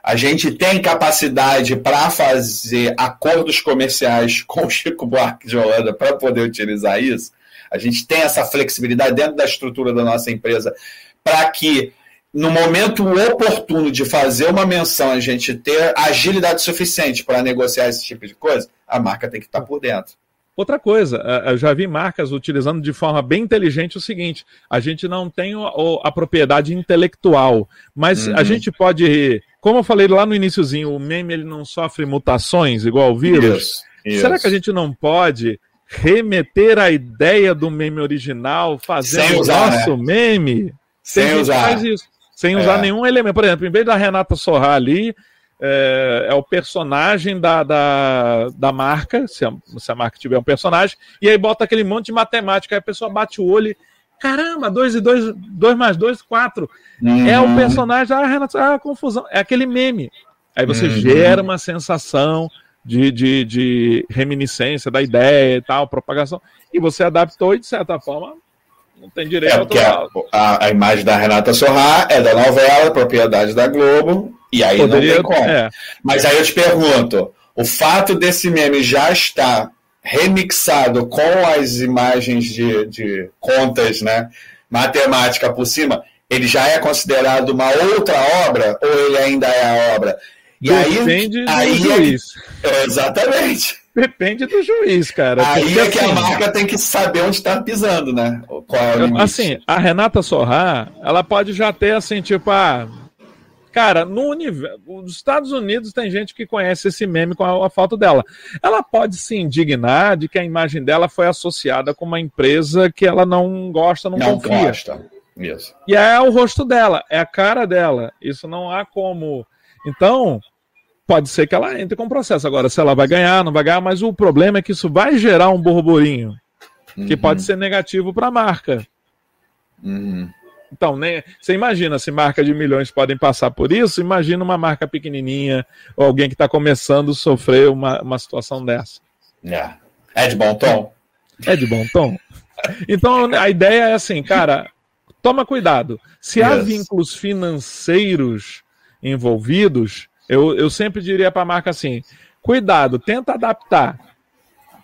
A gente tem capacidade para fazer acordos comerciais *laughs* com o Chico Buarque de Holanda para poder utilizar isso. A gente tem essa flexibilidade dentro da estrutura da nossa empresa para que no momento oportuno de fazer uma menção, a gente ter agilidade suficiente para negociar esse tipo de coisa, a marca tem que estar por dentro. Outra coisa, eu já vi marcas utilizando de forma bem inteligente o seguinte: a gente não tem a propriedade intelectual, mas uhum. a gente pode, como eu falei lá no iníciozinho, o meme ele não sofre mutações igual o vírus. Isso, isso. Será que a gente não pode remeter a ideia do meme original, fazendo o nosso né? meme? Sem usar. Faz isso sem usar é. nenhum elemento. Por exemplo, em vez da Renata Sorrar ali, é, é, o personagem da, da, da marca, se a, se a, marca tiver um personagem, e aí bota aquele monte de matemática, aí a pessoa bate o olho e. Caramba, 2 e 2, 2 mais 2, 4. Uhum. É o personagem, ah, Renata, ah, confusão. É aquele meme. Aí você uhum. gera uma sensação de, de, de reminiscência da ideia e tal, propagação, e você adaptou e, de certa forma, não tem direito é, porque a, a, a, imagem da Renata Sorrá é da novela, propriedade da Globo, e aí Poderia, não tem como. É. Mas aí eu te pergunto, o fato desse meme já estar remixado com as imagens de, de contas, né, matemática por cima, ele já é considerado uma outra obra ou ele ainda é a obra? E Depende aí, do aí juiz. É, exatamente. Depende do juiz, cara. Aí porque, é que assim, a marca tem que saber onde está pisando, né? Qual é o assim, a Renata Sorrá, ela pode já ter assim, tipo, ah, cara, no universo, nos Estados Unidos tem gente que conhece esse meme com a, a foto dela. Ela pode se indignar de que a imagem dela foi associada com uma empresa que ela não gosta, não, não confia. Gosta. Isso. E é o rosto dela, é a cara dela. Isso não há como. Então, pode ser que ela entre com o processo. Agora, se ela vai ganhar, não vai ganhar, mas o problema é que isso vai gerar um burburinho que uhum. pode ser negativo para a marca. Uhum. Então, né, você imagina se marcas de milhões podem passar por isso, imagina uma marca pequenininha ou alguém que está começando a sofrer uma, uma situação dessa. É. é de bom tom? É de bom tom. Então, a ideia é assim, cara, toma cuidado. Se yes. há vínculos financeiros envolvidos, eu, eu sempre diria para a marca assim: cuidado, tenta adaptar.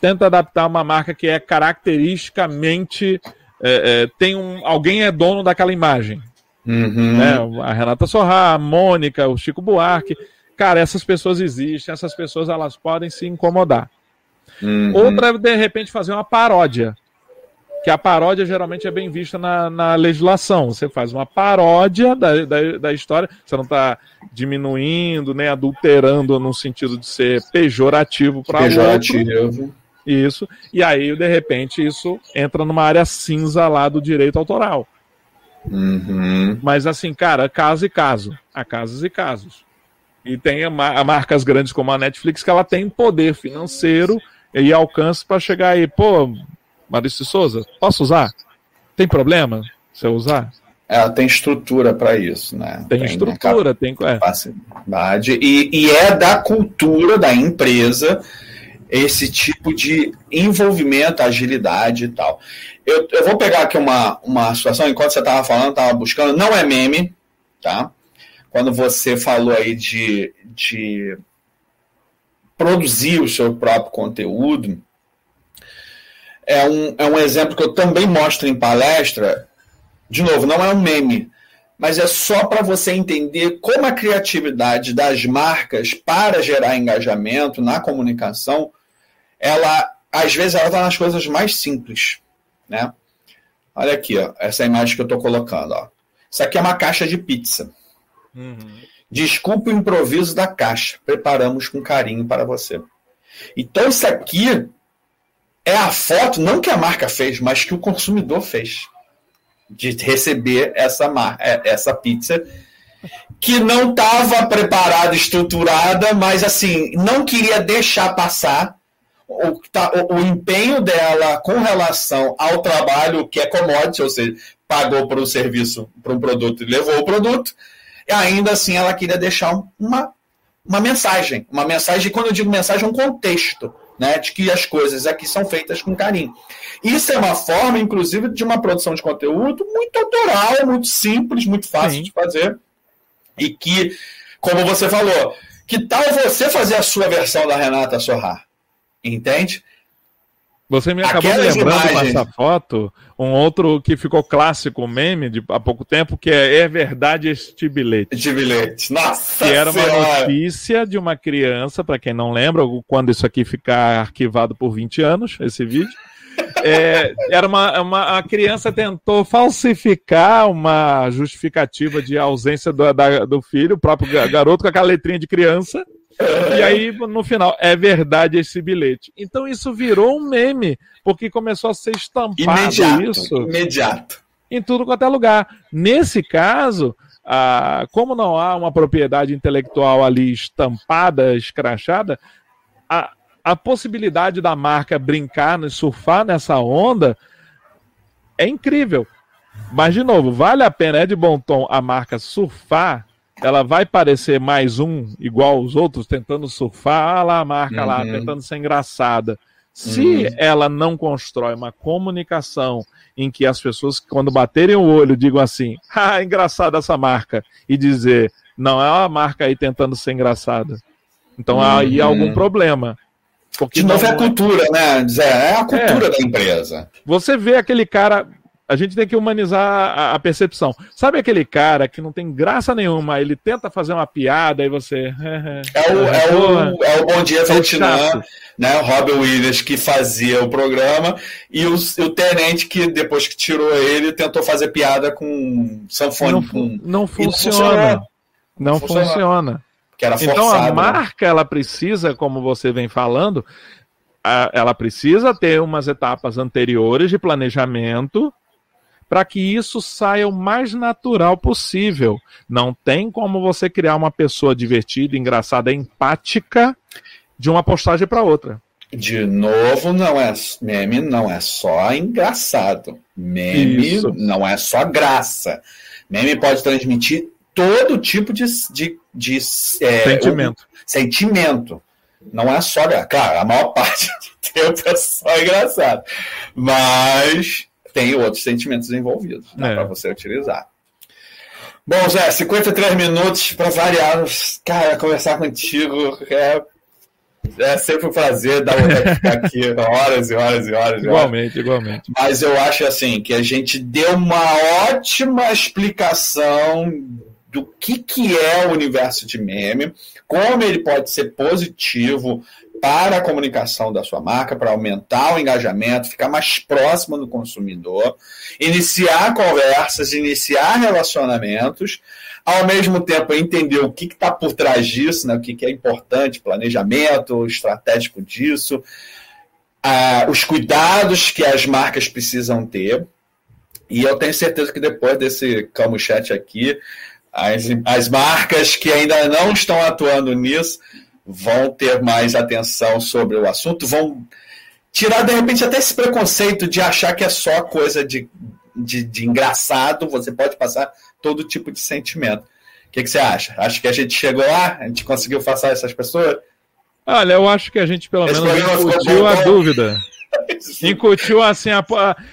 Tenta adaptar uma marca que é caracteristicamente. É, é, tem um, alguém é dono daquela imagem. Uhum. Né? A Renata Sorra, a Mônica, o Chico Buarque. Cara, essas pessoas existem, essas pessoas elas podem se incomodar. Uhum. Outra, de repente, fazer uma paródia que a paródia geralmente é bem vista na, na legislação. Você faz uma paródia da, da, da história, você não está diminuindo, nem adulterando no sentido de ser pejorativo para Pejorativo. Isso. E aí, de repente, isso entra numa área cinza lá do direito autoral. Uhum. Mas assim, cara, caso e caso. Há casos e casos. E tem a, a marcas grandes como a Netflix que ela tem poder financeiro e alcance para chegar aí, pô, Maurício Souza, posso usar? Tem problema se eu usar? Ela tem estrutura para isso, né? Tem, tem estrutura, tem é. capacidade. E, e é da cultura da empresa esse tipo de envolvimento, agilidade e tal. Eu, eu vou pegar aqui uma, uma situação, enquanto você estava falando, estava buscando, não é meme, tá? Quando você falou aí de, de produzir o seu próprio conteúdo, é um, é um exemplo que eu também mostro em palestra. De novo, não é um meme, mas é só para você entender como a criatividade das marcas para gerar engajamento na comunicação, ela às vezes ela está nas coisas mais simples, né? Olha aqui, ó, essa imagem que eu estou colocando, ó. Isso aqui é uma caixa de pizza. Uhum. Desculpe o improviso da caixa. Preparamos com carinho para você. Então, isso aqui é a foto, não que a marca fez, mas que o consumidor fez. De receber essa, é, essa pizza que não estava preparada, estruturada, mas assim, não queria deixar passar o, tá, o, o, empenho dela com relação ao trabalho que é commodity, ou seja, pagou para o serviço, para um produto e levou o produto, e ainda assim ela queria deixar uma, uma mensagem. Uma mensagem, quando eu digo mensagem, um contexto né, de que as coisas aqui são feitas com carinho. Isso é uma forma, inclusive, de uma produção de conteúdo muito autoral, muito simples, muito fácil Sim. de fazer, e que como você falou, que tal você fazer a sua versão da Renata Sorrar? Entende? Você me acabou Aquelas me lembrando imagens... com essa foto um outro que ficou clássico, um meme de há pouco tempo, que é É Verdade Este Bilhete. Este bilhete, nossa Que era senhora. uma notícia de uma criança, para quem não lembra, quando isso aqui ficar arquivado por 20 anos, esse vídeo. É, era uma, uma a criança tentou falsificar uma justificativa de ausência do, da, do filho, o próprio garoto com aquela letrinha de criança, e aí, no final, é verdade esse bilhete. Então isso virou um meme, porque começou a ser estampado imediato, isso. Imediato. Em tudo quanto é lugar. Nesse caso, ah, como não há uma propriedade intelectual ali estampada, escrachada, a, a possibilidade da marca brincar, surfar nessa onda é incrível. Mas, de novo, vale a pena, é de bom tom a marca surfar ela vai parecer mais um, igual os outros, tentando surfar, ah lá a marca uhum. lá, tentando ser engraçada. Se uhum. ela não constrói uma comunicação em que as pessoas, quando baterem o olho, digam assim, ah, engraçada essa marca, e dizer, não, é uma marca aí tentando ser engraçada. Então uhum. aí há algum problema. Porque de novo é a cultura, né, Zé? É a cultura é. da empresa. Você vê aquele cara, a gente tem que humanizar a, a, percepção. Sabe aquele cara que não tem graça nenhuma, ele tenta fazer uma piada e você. é, o, é, o, é o Bom Dia Vietnã, né? O Robin Williams que fazia o programa e o, o Tenente que depois que tirou ele tentou fazer piada com sanfone. Não, com... não funciona. Não, funciona. funciona. então a né? marca ela precisa, como você vem falando, ela precisa ter umas etapas anteriores de planejamento para que isso saia o mais natural possível. Não tem como você criar uma pessoa divertida, engraçada, empática de uma postagem para outra. De novo, não é meme, não é só engraçado. Meme isso. não é só graça. Meme pode transmitir todo tipo de, de, de é, sentimento. Um, sentimento. Não é só, claro, a maior *laughs* parte do tempo é só engraçado. Mas tem outros sentimentos envolvidos é. para você utilizar. Bom, Zé, 53 minutos para variar. Cara, conversar contigo é, é sempre um prazer dar *laughs* ficar aqui horas e horas e horas. Igualmente, igualmente. Mas eu acho assim que a gente deu uma ótima explicação do que, que é o universo de meme, como ele pode ser positivo para a comunicação da sua marca, para aumentar o engajamento, ficar mais próximo do consumidor, iniciar conversas, iniciar relacionamentos, ao mesmo tempo entender o que está por trás disso, né, o que, que é importante, planejamento estratégico disso, os cuidados que as marcas precisam ter. E eu tenho certeza que depois desse Calmo Chat aqui, as, as marcas que ainda não estão atuando nisso vão ter mais atenção sobre o assunto, vão tirar de repente até esse preconceito de achar que é só coisa de, de, de engraçado, você pode passar todo tipo de sentimento. O que, que, você acha? Acho que a gente chegou lá, a gente conseguiu passar essas pessoas? Olha, eu acho que a gente pelo Esse menos incutiu a dúvida. *laughs* incutiu assim a,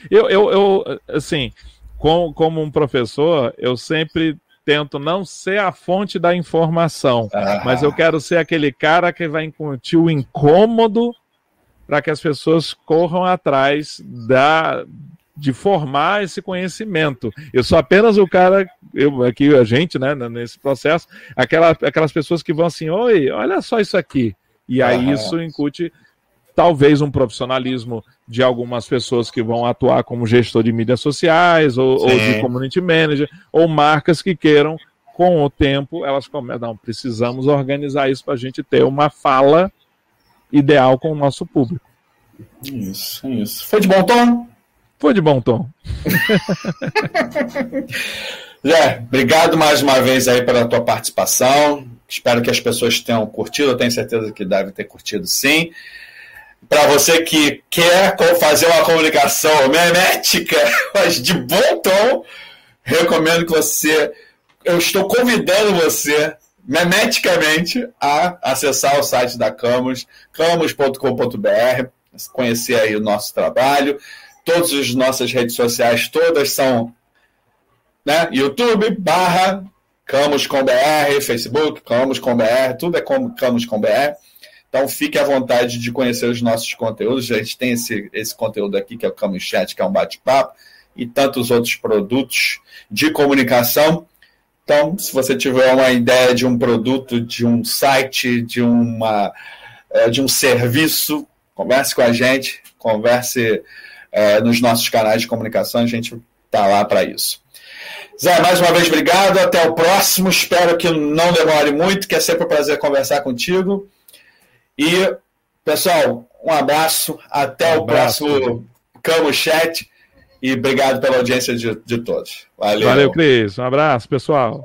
eu, eu, eu assim, com, como um professor, eu sempre tento não ser a fonte da informação, ah. mas eu quero ser aquele cara que vai incutir o incômodo para que as pessoas corram atrás da de formar esse conhecimento. Eu sou apenas o cara, eu aqui a gente, né, nesse processo, aquela, aquelas pessoas que vão assim, oi, olha só isso aqui. E aí isso incute talvez um profissionalismo de algumas pessoas que vão atuar como gestor de mídias sociais, ou, ou de community manager, ou marcas que queiram, com o tempo, elas começam, não, precisamos organizar isso para a gente ter uma fala ideal com o nosso público. Isso, isso. Foi de bom tom? Foi de bom tom. *laughs* Zé, obrigado mais uma vez aí pela tua participação. Espero que as pessoas tenham curtido, eu tenho certeza que devem ter curtido sim para você que quer fazer uma comunicação memética, *laughs* mas de bom tom, recomendo que você. Eu estou convidando você, memeticamente, a acessar o site da Camus, camus.com.br, conhecer aí o nosso trabalho. Todas as nossas redes sociais, todas são né, YouTube barra Camus com BR, Facebook, Camus com BR, tudo é Camus com BR. Então fique à vontade de conhecer os nossos conteúdos. A gente tem esse, esse conteúdo aqui, que é o Camus Chat, que é um bate-papo, e tantos outros produtos de comunicação. Então, se você tiver uma ideia de um produto, de um site, de, uma, é, de um serviço, converse com a gente, converse é, nos nossos canais de comunicação, a gente está lá para isso. Zé, mais uma vez, obrigado. Até o próximo. Espero que não demore muito, que é sempre um prazer conversar contigo. E, pessoal, um abraço. Até um o abraço. próximo Camo Chat. E obrigado pela audiência de, de todos. Valeu. Valeu, Cris. Um abraço, pessoal.